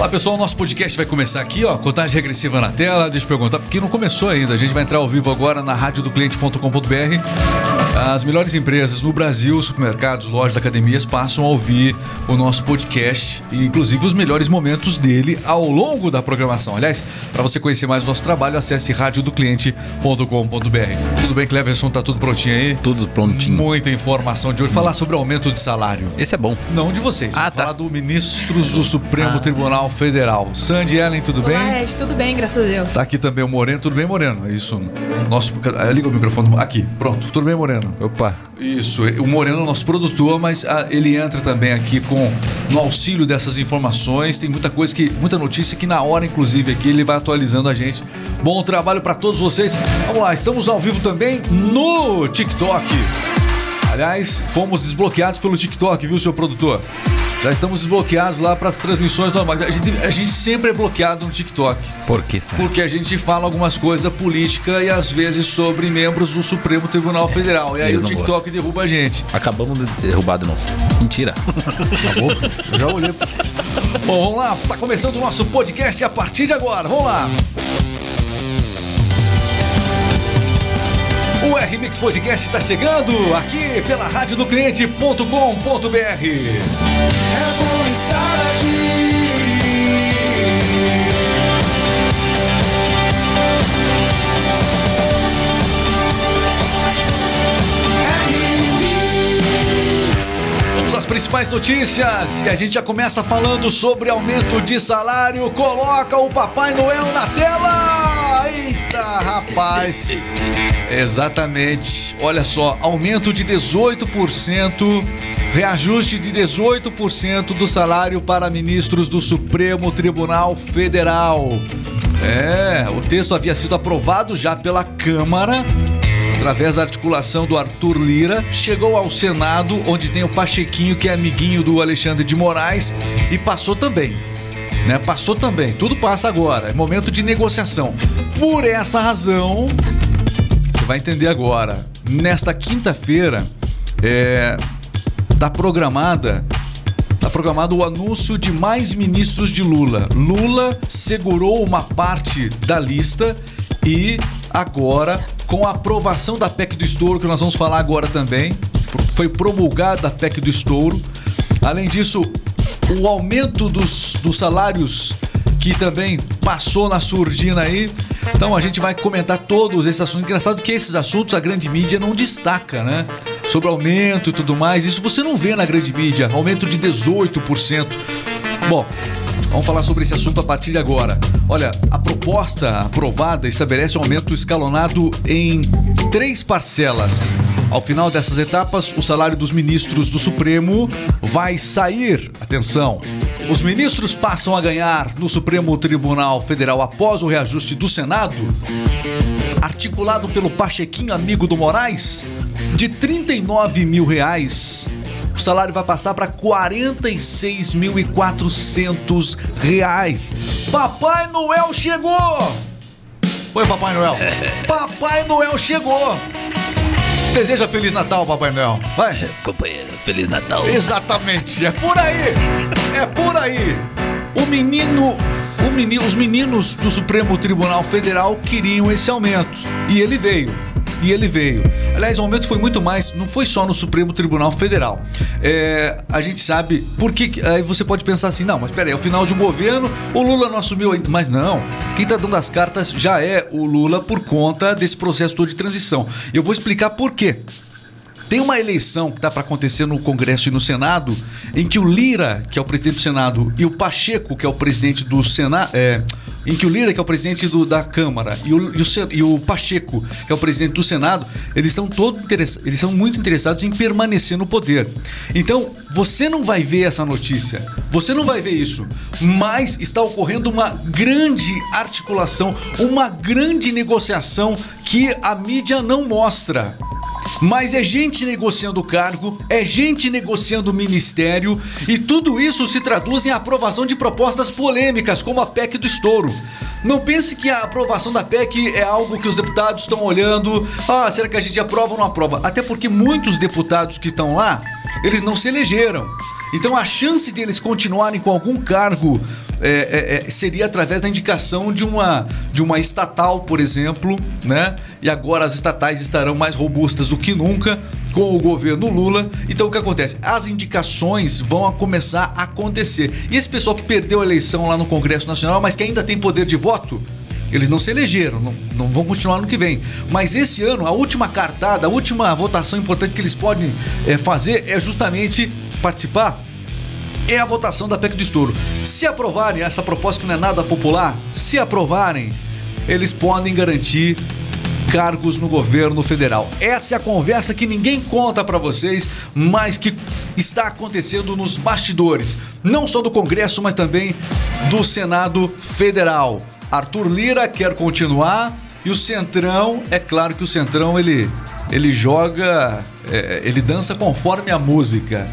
Olá pessoal, nosso podcast vai começar aqui, ó, contagem regressiva na tela. Deixa eu perguntar, porque não começou ainda. A gente vai entrar ao vivo agora na radiodocliente.com.br. As melhores empresas no Brasil, supermercados, lojas, academias, passam a ouvir o nosso podcast e, inclusive, os melhores momentos dele ao longo da programação. Aliás, para você conhecer mais o nosso trabalho, acesse radiodocliente.com.br. Tudo bem, Cleverson? Tá tudo prontinho aí? Tudo prontinho. Muita informação de hoje. Falar sobre aumento de salário. Esse é bom. Não de vocês. Ah, tá. falar do ministros do Supremo Ah. Tribunal Federal. Sandy Ellen, tudo bem? Olá, Ed, tudo bem, graças a Deus. Tá aqui também o Moreno. Tudo bem, Moreno? Isso. Nosso. ah, Liga o microfone. Aqui, pronto. Tudo bem, Moreno? Opa. Isso. O Moreno é nosso produtor, mas ah, ele entra também aqui com no auxílio dessas informações. Tem muita coisa que. Muita notícia que na hora, inclusive, aqui ele vai atualizando a gente. Bom trabalho para todos vocês. Vamos lá, estamos ao vivo também no TikTok. Aliás, fomos desbloqueados pelo TikTok, viu, seu produtor? Já estamos desbloqueados lá para as transmissões normais. A gente, a gente sempre é bloqueado no TikTok. Por que, será? Porque a gente fala algumas coisas política e às vezes sobre membros do Supremo Tribunal Federal. E aí o TikTok derruba a gente. Acabamos de derrubar de novo. Mentira. Acabou? Eu já olhei. Bom, vamos lá. Tá começando o nosso podcast a partir de agora. Vamos lá. O R-Mix Podcast está chegando aqui pela radiodocliente.com.br. É bom estar aqui. Às principais notícias e a gente já começa falando sobre aumento de salário. Coloca o Papai Noel na tela! Rapaz! Exatamente. Olha só, aumento de 18%, reajuste de 18% do salário para ministros do Supremo Tribunal Federal. É, o texto havia sido aprovado já pela Câmara através da articulação do Arthur Lira, chegou ao Senado, onde tem o Pachequinho, que é amiguinho do Alexandre de Moraes, e passou também. Né? Passou também. Tudo passa agora. É momento de negociação. Por essa razão, você vai entender agora. Nesta quinta-feira, é, tá programada Tá programado o anúncio de mais ministros de Lula. Lula segurou uma parte da lista e agora, com a aprovação da PEC do estouro, que nós vamos falar agora também, foi promulgada a PEC do estouro. Além disso, o aumento dos, dos salários que também passou na surdina aí. Então a gente vai comentar todos esses assuntos. Engraçado que esses assuntos a grande mídia não destaca, né? Sobre aumento e tudo mais. Isso você não vê na grande mídia. Aumento de 18%. Bom, vamos falar sobre esse assunto a partir de agora. Olha, a proposta aprovada estabelece um aumento escalonado em três parcelas. Ao final dessas etapas, o salário dos ministros do Supremo vai sair. Atenção! Os ministros passam a ganhar no Supremo Tribunal Federal após o reajuste do Senado, articulado pelo Pachequinho amigo do Moraes, de 39 mil reais. O salário vai passar para 46.400 reais. Papai Noel chegou! Oi, Papai Noel. Papai Noel chegou! Deseja Feliz Natal, Papai Noel. Vai. Companheiro, Feliz Natal. Exatamente, é por aí. É por aí. O menino, o menino, os meninos do Supremo Tribunal Federal queriam esse aumento e ele veio. E ele veio. Aliás, o aumento foi muito mais, não foi só no Supremo Tribunal Federal. É, a gente sabe por que. Aí você pode pensar assim, não, mas peraí, é o final de um governo, o Lula não assumiu ainda. Mas não, quem tá dando as cartas já é o Lula por conta desse processo todo de transição. Eu vou explicar por quê. Tem uma eleição que está para acontecer no Congresso e no Senado, em que o Lira, que é o presidente do Senado, e o Pacheco, que é o presidente do Senado, em que o Lira, que é o presidente do- da Câmara, e o, e o e o Pacheco, que é o presidente do Senado, eles estão todos eles são muito interessados em permanecer no poder. Então, você não vai ver essa notícia, você não vai ver isso, mas está ocorrendo uma grande articulação, uma grande negociação que a mídia não mostra. Mas é gente negociando cargo, é gente negociando ministério e tudo isso se traduz em aprovação de propostas polêmicas, como a PEC do estouro. Não pense que a aprovação da PEC é algo que os deputados estão olhando, ah, será que a gente aprova ou não aprova? Até porque muitos deputados que estão lá, eles não se elegeram. Então a chance deles continuarem com algum cargo é, é, seria através da indicação de uma, de uma estatal, por exemplo, né? E agora as estatais estarão mais robustas do que nunca com o governo Lula. Então o que acontece? As indicações vão começar a acontecer. E esse pessoal que perdeu a eleição lá no Congresso Nacional, mas que ainda tem poder de voto, eles não se elegeram, não, não, vão continuar no que vem. Mas esse ano, a última cartada, a última votação importante que eles podem é, fazer é justamente participar. É a votação da PEC do estouro. Se aprovarem essa proposta que não é nada popular, se aprovarem, eles podem garantir cargos no governo federal. Essa é a conversa que ninguém conta para vocês, mas que está acontecendo nos bastidores, não só do Congresso, mas também do Senado Federal. Arthur Lira quer continuar e o Centrão, é claro que o Centrão ele, ele joga, é, ele dança conforme a música.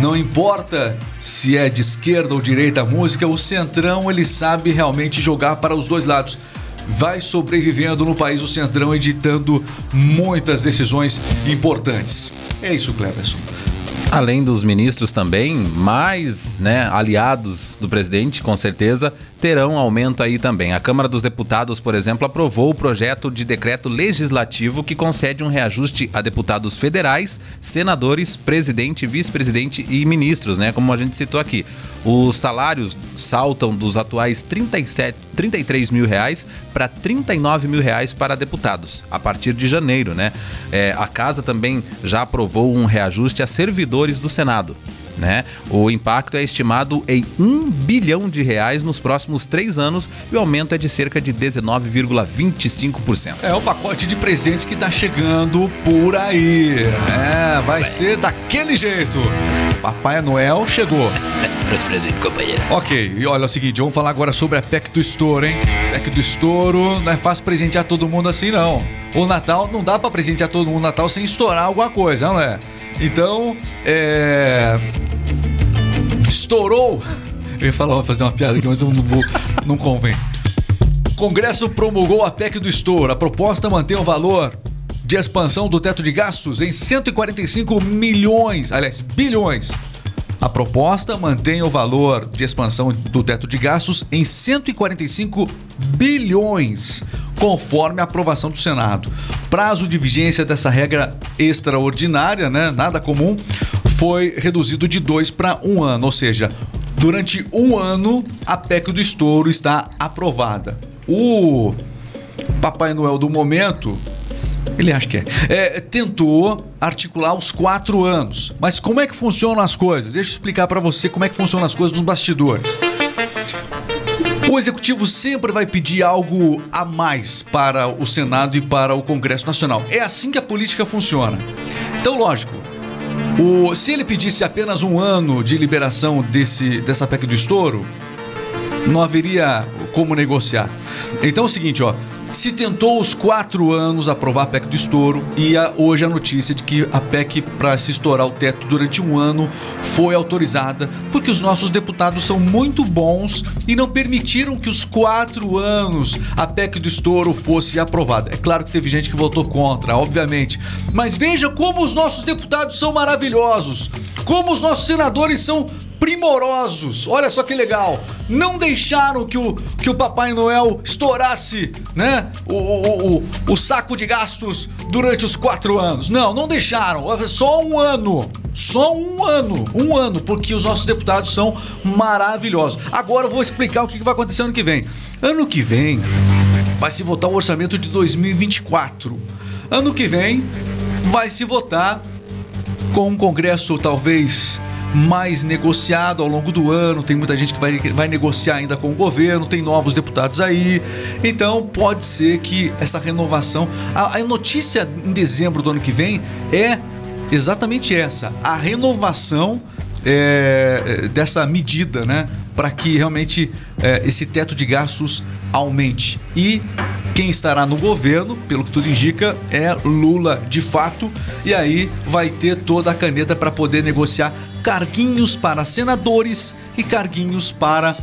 Não importa se é de esquerda ou direita a música, o Centrão ele sabe realmente jogar para os dois lados. Vai sobrevivendo no país o Centrão, editando muitas decisões importantes. É isso, Cleverson. Além dos ministros também, mais né, aliados do presidente, com certeza, terão aumento aí também. A Câmara dos Deputados, por exemplo, aprovou o projeto de decreto legislativo que concede um reajuste a deputados federais, senadores, presidente, vice-presidente e ministros, né? Como a gente citou aqui. Os salários saltam dos atuais 37, 33 mil reais para 39 mil reais para deputados, a partir de janeiro, né? É, a casa também já aprovou um reajuste a servidores do Senado. Né? O impacto é estimado em 1 bilhão de reais nos próximos três anos e o aumento é de cerca de 19,25%. É o pacote de presentes que está chegando por aí. É, vai ser daquele jeito. Papai Noel chegou. Trouxe presente, companheiro. Ok, e olha é o seguinte, vamos falar agora sobre a PEC do estouro, hein? PEC do estouro não é fácil presentear todo mundo assim, não. O Natal não dá para presentear todo mundo no Natal sem estourar alguma coisa, não é? Então, é. Estourou. Eu ia falar, vou fazer uma piada aqui, mas eu não vou. Não convém. Congresso promulgou a PEC do estouro. A proposta mantém o valor de expansão do teto de gastos em 145 milhões, aliás, bilhões. A proposta mantém o valor de expansão do teto de gastos em 145 bilhões, conforme a aprovação do Senado. Prazo de vigência dessa regra extraordinária, né, nada comum, foi reduzido de dois para um ano, ou seja, durante um ano a PEC do estouro está aprovada. O Papai Noel do momento ele acha que é. é. Tentou articular os quatro anos. Mas como é que funcionam as coisas? Deixa eu explicar para você como é que funcionam as coisas nos bastidores. O executivo sempre vai pedir algo a mais para o Senado e para o Congresso Nacional. É assim que a política funciona. Então, lógico, o, se ele pedisse apenas um ano de liberação desse, dessa PEC do estouro, não haveria como negociar. Então é o seguinte, ó. Se tentou os quatro anos aprovar a PEC do estouro e a, hoje a notícia de que a PEC para se estourar o teto durante um ano foi autorizada porque os nossos deputados são muito bons e não permitiram que os quatro anos a PEC do estouro fosse aprovada. É claro que teve gente que votou contra, obviamente, mas veja como os nossos deputados são maravilhosos, como os nossos senadores são primorosos. Olha só que legal. Não deixaram que o, que o Papai Noel estourasse, né? O, o, o, o saco de gastos durante os quatro anos. Não, não deixaram. Só um ano. Só um ano. Um ano, porque os nossos deputados são maravilhosos. Agora eu vou explicar o que vai acontecer ano que vem. Ano que vem vai se votar o orçamento de 2024. Ano que vem vai se votar com um congresso talvez mais negociado ao longo do ano. Tem muita gente que vai, vai negociar ainda com o governo, tem novos deputados aí. Então pode ser que essa renovação. A, a notícia em dezembro do ano que vem é exatamente essa: a renovação é, dessa medida, né? Para que realmente é, esse teto de gastos aumente. E quem estará no governo, pelo que tudo indica, é Lula de fato. E aí vai ter toda a caneta para poder negociar carguinhos para senadores e carguinhos para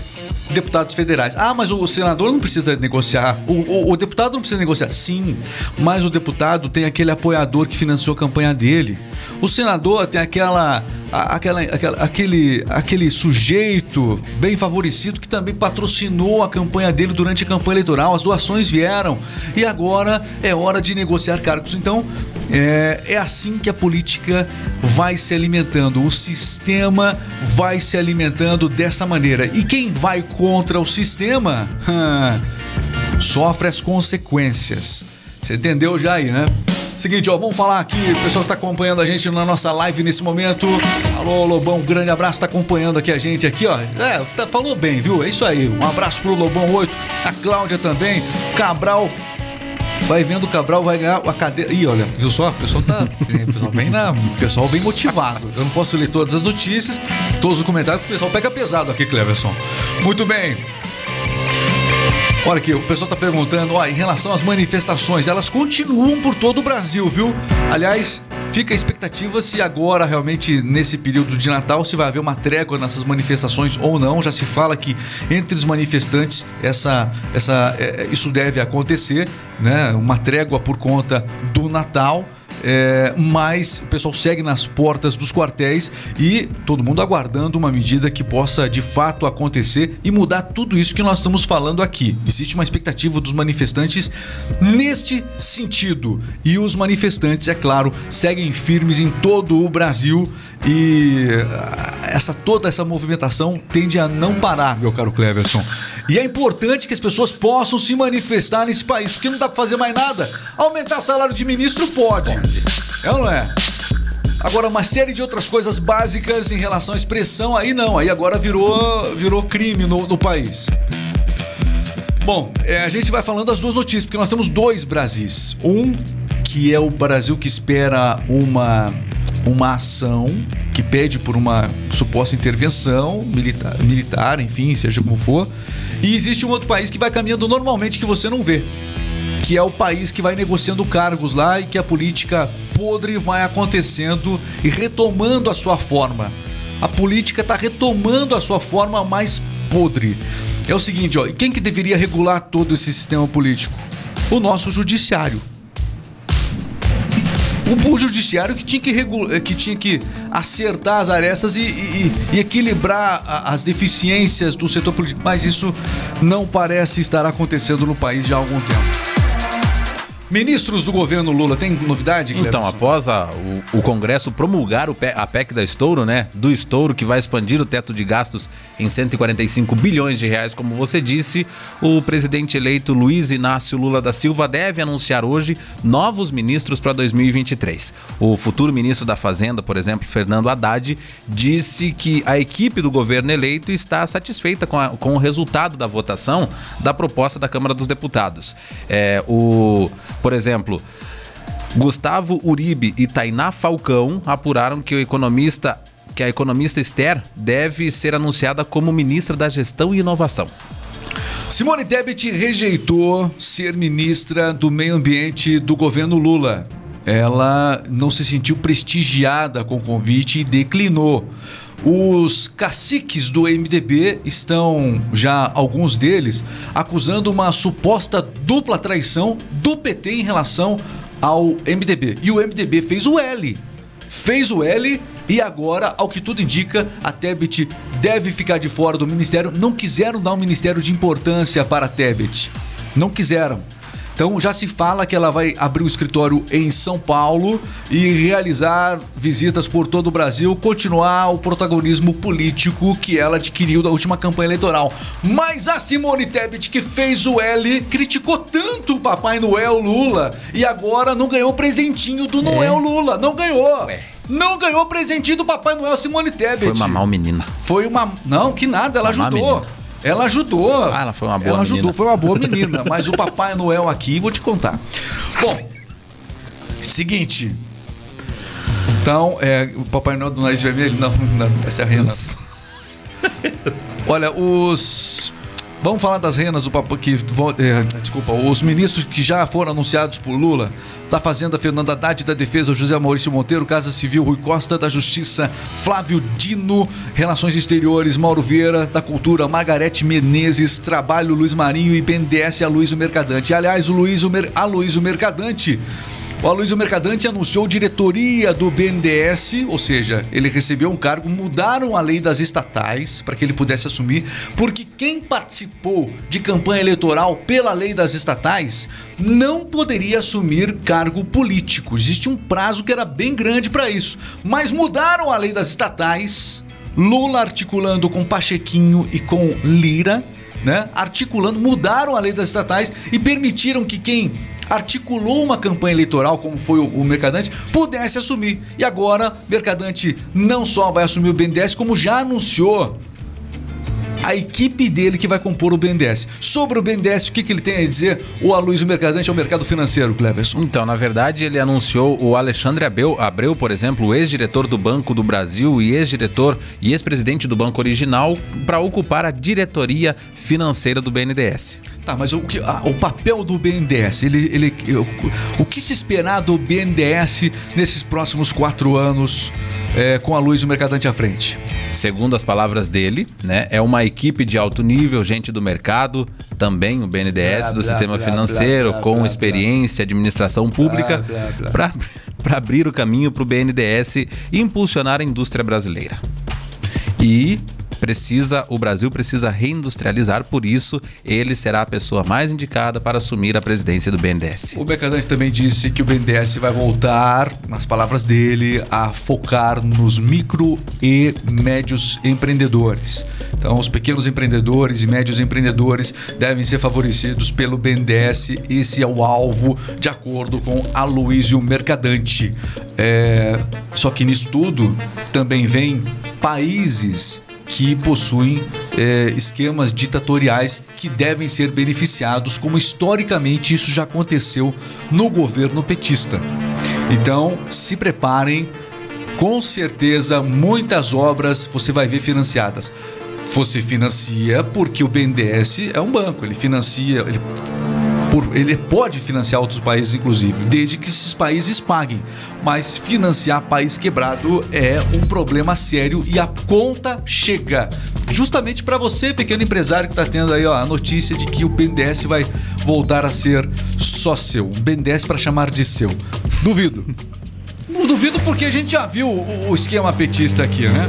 deputados federais. Ah, mas o senador não precisa negociar. O, o, o deputado não precisa negociar. Sim, mas o deputado tem aquele apoiador que financiou a campanha dele. O senador tem aquela, aquela, aquela- aquele, aquele sujeito bem favorecido que também patrocinou a campanha dele durante a campanha eleitoral. As doações vieram e agora é hora de negociar cargos. Então, é, é assim que a política vai se alimentando. O sistema vai se alimentando dessa maneira. E quem vai contra o sistema sofre as consequências. Você entendeu já aí, né? Seguinte, ó, vamos falar aqui, o pessoal que tá acompanhando a gente na nossa live nesse momento. Alô, Lobão, um grande abraço, tá acompanhando aqui a gente aqui, ó. É, tá, falou bem, viu? É isso aí. Um abraço pro Lobão 8, a Cláudia também, Cabral. Vai vendo o Cabral, vai ganhar a cadeira. Ih, olha, viu só? O pessoal tá. O pessoal vem, na, pessoal vem motivado. Eu não posso ler todas as notícias, todos os comentários, porque o pessoal pega pesado aqui, Cleverson. Muito bem. Olha aqui, o pessoal tá perguntando, ó, em relação às manifestações, elas continuam por todo o Brasil, viu? Aliás, fica a expectativa se agora, realmente, nesse período de Natal, se vai haver uma trégua nessas manifestações ou não. Já se fala que entre os manifestantes essa, essa, é, isso deve acontecer, né? Uma trégua por conta do Natal. É, mas o pessoal segue nas portas dos quartéis e todo mundo aguardando uma medida que possa de fato acontecer e mudar tudo isso que nós estamos falando aqui. Existe uma expectativa dos manifestantes neste sentido. E os manifestantes, é claro, seguem firmes em todo o Brasil e ah, essa toda essa movimentação tende a não parar, meu caro Cleverson. E é importante que as pessoas possam se manifestar nesse país, porque não dá pra fazer mais nada. Aumentar salário de ministro pode. É ou não é? Agora, uma série de outras coisas básicas em relação à expressão, aí não, aí agora virou, virou crime no, no país. Bom, é, a gente vai falando das duas notícias, porque nós temos dois Brasis. Um que é o Brasil que espera uma, uma ação que pede por uma suposta intervenção militar, militar, enfim, seja como for. E existe um outro país que vai caminhando normalmente que você não vê. Que é o país que vai negociando cargos lá e que a política podre vai acontecendo e retomando a sua forma. A política está retomando a sua forma mais podre. É o seguinte, ó, quem que deveria regular todo esse sistema político? O nosso judiciário. O, o judiciário que tinha que, regu- eh, que tinha que acertar as arestas e, e- e equilibrar as deficiências do setor político. Mas isso não parece estar acontecendo no país já há algum tempo. Ministros do governo Lula, tem novidade? Então, Cleberson? após a- o, o Congresso promulgar o a PEC da Estouro, né? Do Estouro, que vai expandir o teto de gastos em 145 bilhões de reais, como você disse, o presidente eleito Luiz Inácio Lula da Silva deve anunciar hoje novos ministros para 2023. O futuro ministro da Fazenda, por exemplo, Fernando Haddad, disse que a equipe do governo eleito está satisfeita com, a- com o resultado da votação da proposta da Câmara dos Deputados. É, o, por exemplo, Gustavo Uribe e Tainá Falcão apuraram que o economista que a economista Esther deve ser anunciada como ministra da Gestão e Inovação. Simone Tebet rejeitou ser ministra do Meio Ambiente do governo Lula. Ela não se sentiu prestigiada com o convite e declinou. Os caciques do MDB estão, já alguns deles, acusando uma suposta dupla traição do PT em relação ao MDB. E o MDB fez o L fez o L e agora, ao que tudo indica, a Tebet deve ficar de fora do ministério. Não quiseram dar um ministério de importância para a Tebet. Não quiseram. Então já se fala que ela vai abrir o escritório em São Paulo e realizar visitas por todo o Brasil, continuar o protagonismo político que ela adquiriu da última campanha eleitoral. Mas a Simone Tebet, que fez o L, criticou tanto o Papai Noel Lula e agora não ganhou o presentinho do Noel Lula. Não ganhou. Não ganhou o presentinho do Papai Noel Simone Tebet. Foi uma mal menina. Foi uma. Não, que nada, ela Uma ajudou. Ela ajudou. Ah, ela foi uma boa Ela ajudou, menina. foi uma boa menina. Mas o Papai Noel aqui, vou te contar. Bom, seguinte. Então, é, o Papai Noel do nariz vermelho? Não, não essa é a Renata. Olha, os. Vamos falar das renas do papo que é, desculpa, os ministros que já foram anunciados por Lula, da Fazenda Fernanda Haddad, da Defesa José Maurício Monteiro, Casa Civil Rui Costa, da Justiça Flávio Dino, Relações Exteriores Mauro Vieira, da Cultura Margarete Menezes, Trabalho Luiz Marinho e BNDES Aloysio Mercadante. Aliás, o Luiz Mer... Aloysio Mercadante o Aloysio Mercadante anunciou diretoria do BNDES, ou seja, ele recebeu um cargo, mudaram a lei das estatais para que ele pudesse assumir, porque quem participou de campanha eleitoral pela lei das estatais não poderia assumir cargo político. Existe um prazo que era bem grande para isso, mas mudaram a lei das estatais. Lula articulando com Pachequinho e com Lira, né? Articulando, mudaram a lei das estatais e permitiram que quem articulou uma campanha eleitoral, como foi o, o Mercadante, pudesse assumir. E agora, Mercadante não só vai assumir o BNDES, como já anunciou a equipe dele que vai compor o BNDES. Sobre o BNDES, o que, que ele tem a dizer? O Aloysio Mercadante ao mercado financeiro, Cleverson. Então, na verdade, ele anunciou o Alexandre Abreu, Abreu por exemplo, ex-diretor do Banco do Brasil e ex-diretor e ex-presidente do Banco Original, para ocupar a diretoria financeira do BNDES. Tá, mas o, que, ah, o papel do BNDES, ele, ele, o, o que se esperar do BNDES nesses próximos quatro anos é, com a Luiz e o Mercadante à frente? Segundo as palavras dele, né, é uma equipe de alto nível, gente do mercado, também o BNDES Blá, do blá, sistema blá, financeiro, blá, com blá, experiência, administração pública, para abrir o caminho para o BNDES e impulsionar a indústria brasileira. E precisa, o Brasil precisa reindustrializar, por isso ele será a pessoa mais indicada para assumir a presidência do BNDES. O Mercadante também disse que o BNDES vai voltar, nas palavras dele, a focar nos micro e médios empreendedores. Então, os pequenos empreendedores e médios empreendedores devem ser favorecidos pelo BNDES. Esse é o alvo, de acordo com Aloysio Mercadante. É, Só que nisso tudo também vem países que possuem é, esquemas ditatoriais que devem ser beneficiados, como historicamente isso já aconteceu no governo petista. Então, se preparem, com certeza muitas obras você vai ver financiadas. Você financia porque o BNDES é um banco, ele financia, ele por- ele pode financiar outros países, inclusive, desde que esses países paguem. Mas financiar país quebrado é um problema sério e a conta chega. Justamente para você, pequeno empresário que está tendo aí ó, a notícia de que o BNDES vai voltar a ser só seu. Um BNDES para chamar de seu. Duvido. Não duvido porque a gente já viu o, o esquema petista aqui, né?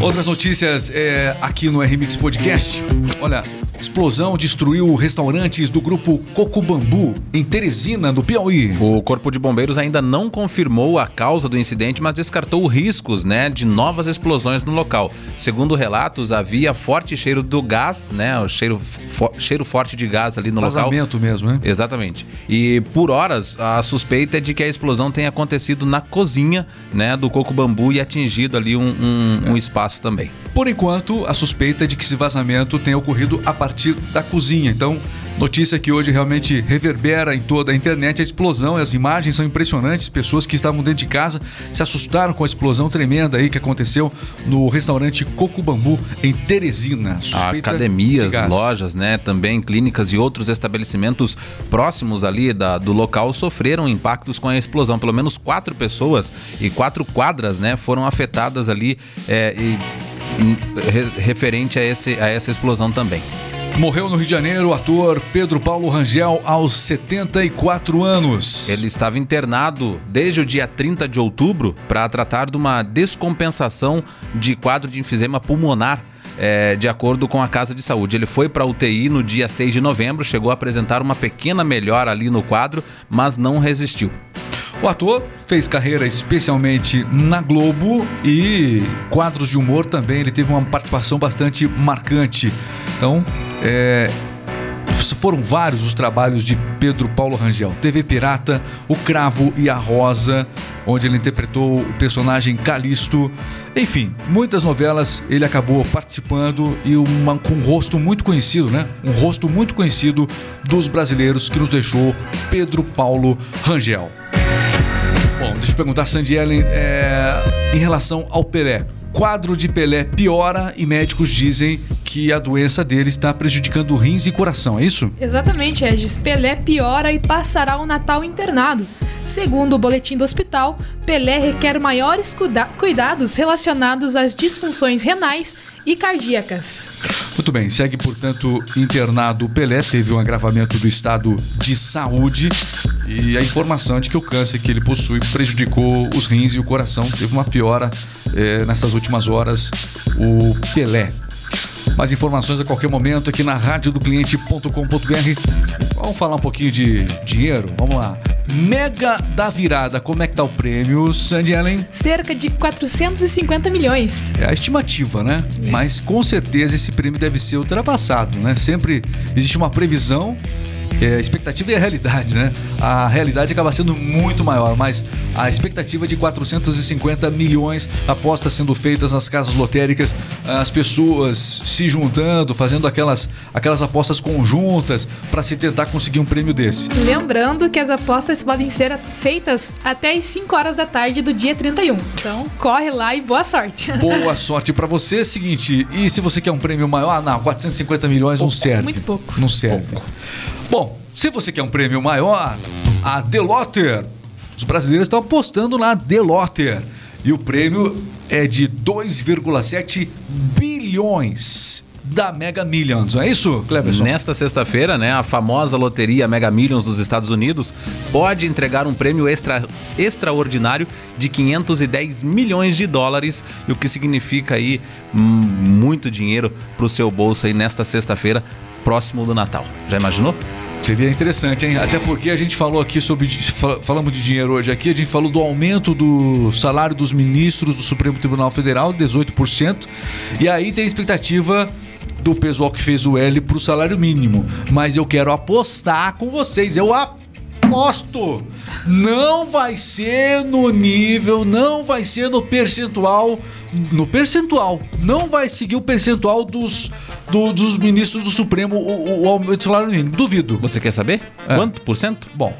Outras notícias é, aqui no RMix Podcast. Olha, explosão destruiu restaurantes do grupo Coco Bambu em Teresina, no Piauí. O Corpo de Bombeiros ainda não confirmou a causa do incidente, mas descartou riscos, né, de novas explosões no local. Segundo relatos, havia forte cheiro do gás, né, o cheiro, fo- cheiro forte de gás ali no local. Vazamento mesmo, né? Exatamente. E por horas, a suspeita é de que a explosão tenha acontecido na cozinha, né, do Coco Bambu e atingido ali um, um- um espaço também. Por enquanto, a suspeita é de que esse vazamento tenha ocorrido a partir da cozinha. Então, notícia que hoje realmente reverbera em toda a internet a explosão. As imagens são impressionantes. Pessoas que estavam dentro de casa se assustaram com a explosão tremenda aí que aconteceu no restaurante Coco Bambu em Teresina. Suspeita Academias, lojas, né, também clínicas e outros estabelecimentos próximos ali da- do local sofreram impactos com a explosão. Pelo menos quatro pessoas e quatro quadras, né, foram afetadas ali é, e, hum, re- referente a, esse, a essa explosão também. Morreu no Rio de Janeiro o ator Pedro Paulo Rangel aos 74 anos. Ele estava internado desde o dia 30 de outubro para tratar de uma descompensação de quadro de enfisema pulmonar. é, de acordo com a Casa de Saúde. Ele foi para UTI no dia 6 de novembro, chegou a apresentar uma pequena melhora ali no quadro, mas não resistiu. O ator fez carreira especialmente na Globo e quadros de humor também. Ele teve uma participação bastante marcante. Então, é, foram vários os trabalhos de Pedro Paulo Rangel. TV Pirata, O Cravo e a Rosa, onde ele interpretou o personagem Calisto. Enfim, muitas novelas ele acabou participando e uma, com um rosto muito conhecido, né? Um rosto muito conhecido dos brasileiros que nos deixou Pedro Paulo Rangel. Bom, deixa eu perguntar, Sandy Ellen, é, em relação ao Pelé. Quadro de Pelé piora e médicos dizem que a doença dele está prejudicando rins e coração, é isso? Exatamente, Regis. Pelé piora e passará o Natal internado. Segundo o boletim do hospital, Pelé requer maiores cuida- cuidados relacionados às disfunções renais e cardíacas. Muito bem, segue, portanto, internado Pelé, teve um agravamento do estado de saúde e a informação é de que o câncer que ele possui prejudicou os rins e o coração. Teve uma piora eh, nessas últimas horas, o Pelé. Mais informações a qualquer momento aqui na radiodocliente.com.br. Vamos falar um pouquinho de dinheiro? Vamos lá. Mega da virada, como é que tá o prêmio, Sandy Ellen? Cerca de 450 milhões. É a estimativa, né? Mas com certeza esse prêmio deve ser ultrapassado, né? Sempre existe uma previsão, é, a expectativa e a realidade, né? A realidade acaba sendo muito maior, mas a expectativa é de 450 milhões apostas sendo feitas nas casas lotéricas, as pessoas se juntando, fazendo aquelas, aquelas apostas conjuntas para se tentar conseguir um prêmio desse. Lembrando que as apostas podem ser feitas até às 5 horas da tarde do dia 31. Então, corre lá e boa sorte. Boa sorte para você. Seguinte, e se você quer um prêmio maior? Ah, não, 450 milhões não serve. muito pouco. Não serve. Bom, se você quer um prêmio maior, a Delotter. Os brasileiros estão apostando na Delotter. E o prêmio é de 2,7 bilhões da Mega Millions. Não é isso, Cleverson? Nesta sexta-feira, né, a famosa loteria Mega Millions dos Estados Unidos pode entregar um prêmio extra, extraordinário de 510 milhões de dólares, o que significa aí hum, muito dinheiro para o seu bolso aí nesta sexta-feira, próximo do Natal. Já imaginou? Seria interessante, hein? Até porque a gente falou aqui sobre. fal- Falamos de dinheiro hoje aqui, a gente falou do aumento do salário dos ministros do Supremo Tribunal Federal, 18%. E aí tem a expectativa do pessoal que fez o L pro salário mínimo. Mas eu quero apostar com vocês. Eu aposto! Não vai ser no nível, não vai ser no percentual. No percentual. Não vai seguir o percentual dos, do- dos ministros do Supremo, o, o aumento do salário mínimo. Duvido. Você quer saber? É. Quanto por cento? Bom,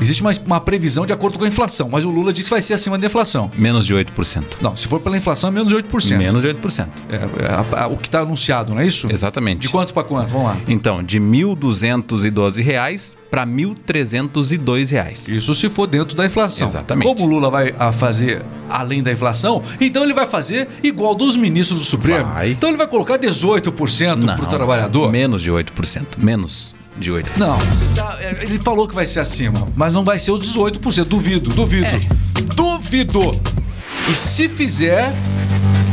existe uma, uma previsão de acordo com a inflação, mas o Lula diz que vai ser acima da inflação. Menos de 8%. Não, se for pela inflação, é menos de 8%. Menos de 8%. É, é, a- a- o que está anunciado, não é isso? Exatamente. De quanto para quanto? Vamos lá. Então, de 1.212 reais para 1.302 reais. Isso se for dentro da inflação. Exatamente. Como o Lula vai fazer além da inflação, então ele vai fazer igual dos ministros do Supremo. Vai. Então ele vai colocar 18% para o trabalhador. Menos de 8%. Menos de 8%. Não, tá- ele falou que vai ser acima, mas não vai ser os 18%. Duvido, duvido. É. Duvido. E se fizer.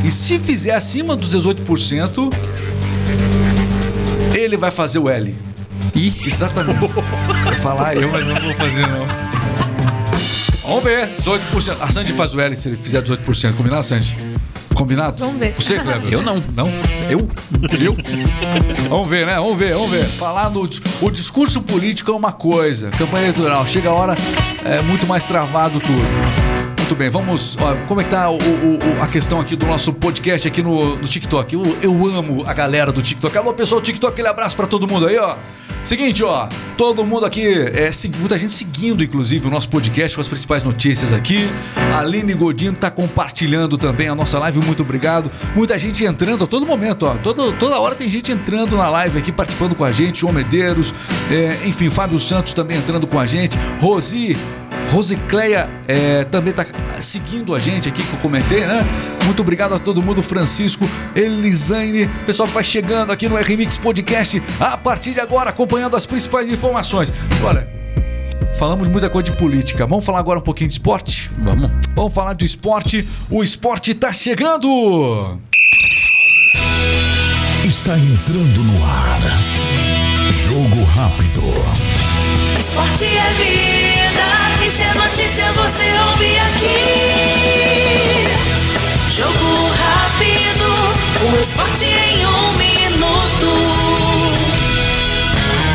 E se fizer acima dos 18%, ele vai fazer o L. Ih, Exatamente. Vou falar eu, mas não vou fazer não. Vamos ver, 18%. A Sandy faz o L se ele fizer 18%. Combinado, Sandy? Combinado? Vamos ver. Você, Cleber? Eu não. Não? eu? Eu? Vamos ver, né? Vamos ver, vamos ver. Falar no o discurso político é uma coisa, campanha eleitoral chega a hora é muito mais travado tudo. Muito bem, vamos. Ó, como é que tá o- o- a questão aqui do nosso podcast aqui no, no TikTok? Eu, eu amo a galera do TikTok. Alô, pessoal do TikTok, aquele abraço pra todo mundo aí, ó. Seguinte, ó, todo mundo aqui, é, muita gente seguindo, inclusive, o nosso podcast com as principais notícias aqui. A Aline Godinho tá compartilhando também a nossa live, muito obrigado. Muita gente entrando a todo momento, ó. Todo, toda hora tem gente entrando na live aqui, participando com a gente. João Medeiros, é, enfim, Fábio Santos também entrando com a gente. Rosi, Rosicleia é, também tá seguindo a gente aqui que eu comentei, né? Muito obrigado a todo mundo, Francisco, Elisaine, pessoal que vai chegando aqui no RMix Podcast a partir de agora, acompanhando as principais informações. Olha, falamos muita coisa de política. Vamos falar agora um pouquinho de esporte? Vamos. Vamos falar do esporte. O esporte tá chegando! Está entrando no ar. Jogo rápido. Esporte é vida, notícia você ouve aqui. Jogo rápido, o esporte em um minuto.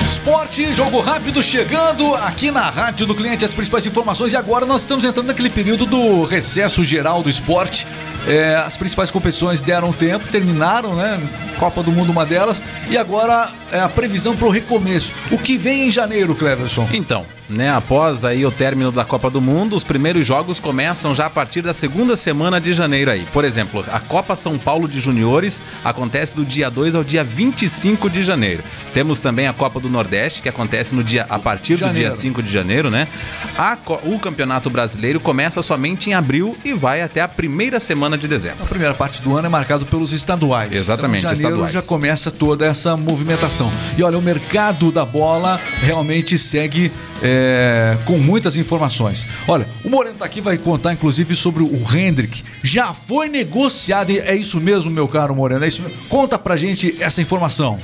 Esporte, jogo rápido chegando aqui na Rádio do Cliente, as principais informações. E agora nós estamos entrando naquele período do recesso geral do esporte. É, as principais competições deram tempo, terminaram, né? Copa do Mundo uma delas. E agora é a previsão para o recomeço. O que vem em janeiro, Cleverson? Então, né, após aí o término da Copa do Mundo, os primeiros jogos começam já a partir da segunda semana de janeiro aí. Por exemplo, a Copa São Paulo de Juniores acontece do dia 2 ao dia 25 de janeiro. Temos também a Copa do Nordeste, que acontece no dia a partir do Janeiro. dia 5 de janeiro, né? A o Campeonato Brasileiro começa somente em abril e vai até a primeira semana de dezembro. A primeira parte do ano é marcado pelos estaduais. Exatamente, então, janeiro estaduais. já começa toda essa movimentação. E olha, o mercado da bola realmente segue é, com muitas informações. Olha, o Moreno tá aqui, vai contar inclusive sobre o Hendrick. Já foi negociado, é isso mesmo, meu caro Moreno? É isso mesmo? Conta pra gente essa informação.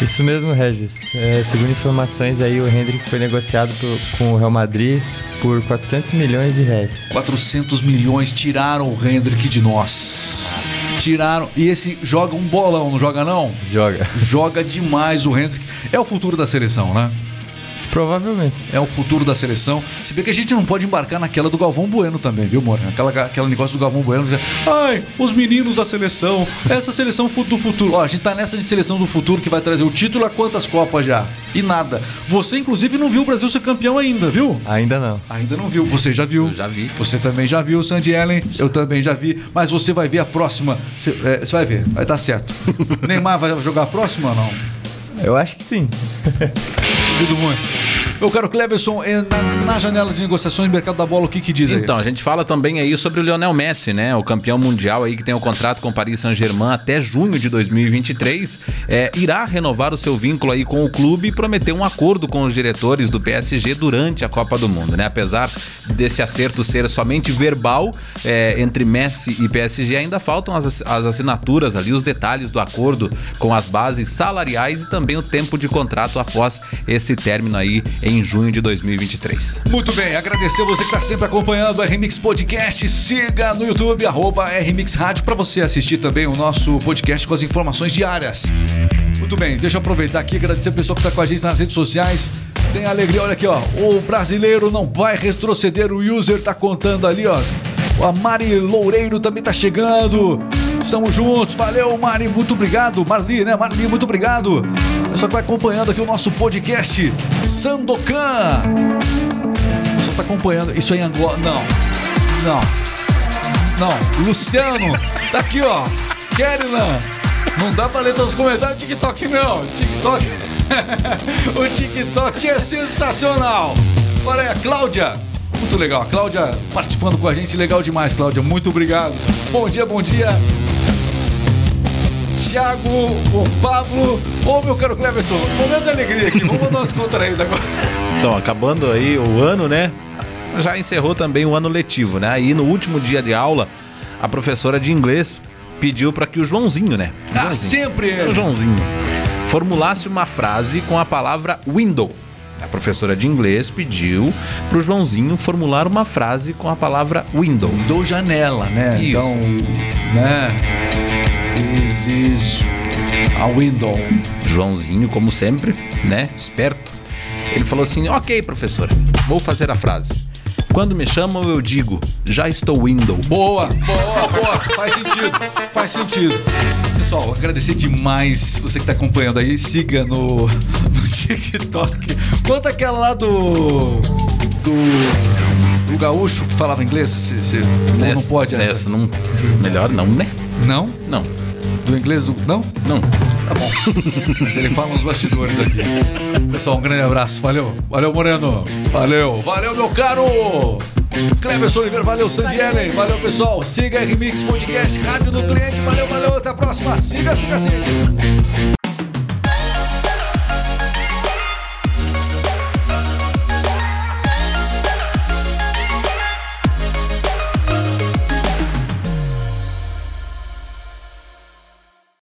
Isso mesmo, Regis. É, segundo informações aí, o Hendrick foi negociado por- com o Real Madrid por 400 milhões de reais. 400 milhões tiraram o Hendrick de nós. Tiraram. E esse joga um bolão, não joga não? Joga. Joga demais o Hendrick. É o futuro da seleção, né? Provavelmente. É o futuro da seleção. Se bem que a gente não pode embarcar naquela do Galvão Bueno também, viu, Moreno? Aquela, aquela negócio do Galvão Bueno. Ai, os meninos da seleção. Essa seleção do futuro. Ó, a gente tá nessa de seleção do futuro que vai trazer o título a quantas Copas já? E nada. Você, inclusive, não viu o Brasil ser campeão ainda, viu? Ainda não. Ainda não viu. Você já viu. Eu já vi. Você também já viu, Sandy Ellen. Eu também já vi. Mas você vai ver a próxima. Você é, você vai ver. Vai dar certo. Neymar vai jogar a próxima ou não? Eu acho que sim. Duvido muito. Meu caro Cleverson, é, na, janela de negociações do mercado da bola, o que que diz aí? Então, a gente fala também aí sobre o Lionel Messi, né? O campeão mundial aí que tem o contrato com o Paris Saint-Germain até junho de 2023. É, irá renovar o seu vínculo aí com o clube e prometeu um acordo com os diretores do PSG durante a Copa do Mundo, né? Apesar desse acerto ser somente verbal é, entre Messi e PSG, ainda faltam as, as assinaturas ali, os detalhes do acordo com as bases salariais e também o tempo de contrato após esse término aí em junho de 2023. Muito bem, agradecer você que está sempre acompanhando o RMix Podcast. Siga no YouTube, arroba RMix Rádio, para você assistir também o nosso podcast com as informações diárias. Muito bem, deixa eu aproveitar aqui agradecer o pessoal que está com a gente nas redes sociais. Tem alegria, olha aqui, ó. O brasileiro não vai retroceder, o user tá contando ali, ó. A Mari Loureiro também tá chegando. Estamos juntos. Valeu, Mari. Muito obrigado. Marli, né? Marli, muito obrigado. Pessoal que vai acompanhando aqui o nosso podcast. Sandokan. O pessoal tá acompanhando. Isso aí em Angola. Não. Não. Não. Luciano. Tá aqui, ó. Kerilan. Não dá pra ler todos os comentários do TikTok, não. TikTok. o TikTok é sensacional. Olha aí, a Cláudia. Muito legal. A Cláudia participando com a gente. Legal demais, Cláudia. Muito obrigado. Bom dia, bom dia. Thiago, o Pablo. Ô, meu caro Cleverson. Momento de alegria aqui. Vamos mandar uns contraídos agora. Então, acabando aí o ano, né? Já encerrou também o ano letivo, né? Aí no último dia de aula, a professora de inglês pediu para que o Joãozinho, né? Ah, Joãozinho, sempre ele. o Joãozinho formulasse uma frase com a palavra window. A professora de inglês pediu pro Joãozinho formular uma frase com a palavra window. Dou janela, né? Isso. Então, né? Is a window. Joãozinho, como sempre, né? Esperto. Ele falou assim: Ok, professora, vou fazer a frase. Quando me chamam, eu digo, já estou window. Boa, boa, boa. Faz sentido, faz sentido. Pessoal, agradecer demais você que tá acompanhando aí. Siga no, no TikTok. Quanto aquela lá do. do. do gaúcho que falava inglês. Cê, cê- ou não pode essa? Nessa não. Melhor não, né? Não? Não, Do inglês do. Não? não. Tá bom. Mas ele fala nos bastidores aqui. Pessoal, um grande abraço. Valeu. Valeu, Moreno. Valeu. Valeu, meu caro. Cleverson Oliveira, valeu, Sandy Ellen. Valeu, pessoal. Siga a Remix Podcast, Rádio do Cliente. Valeu, valeu. Até a próxima. Siga, siga, siga.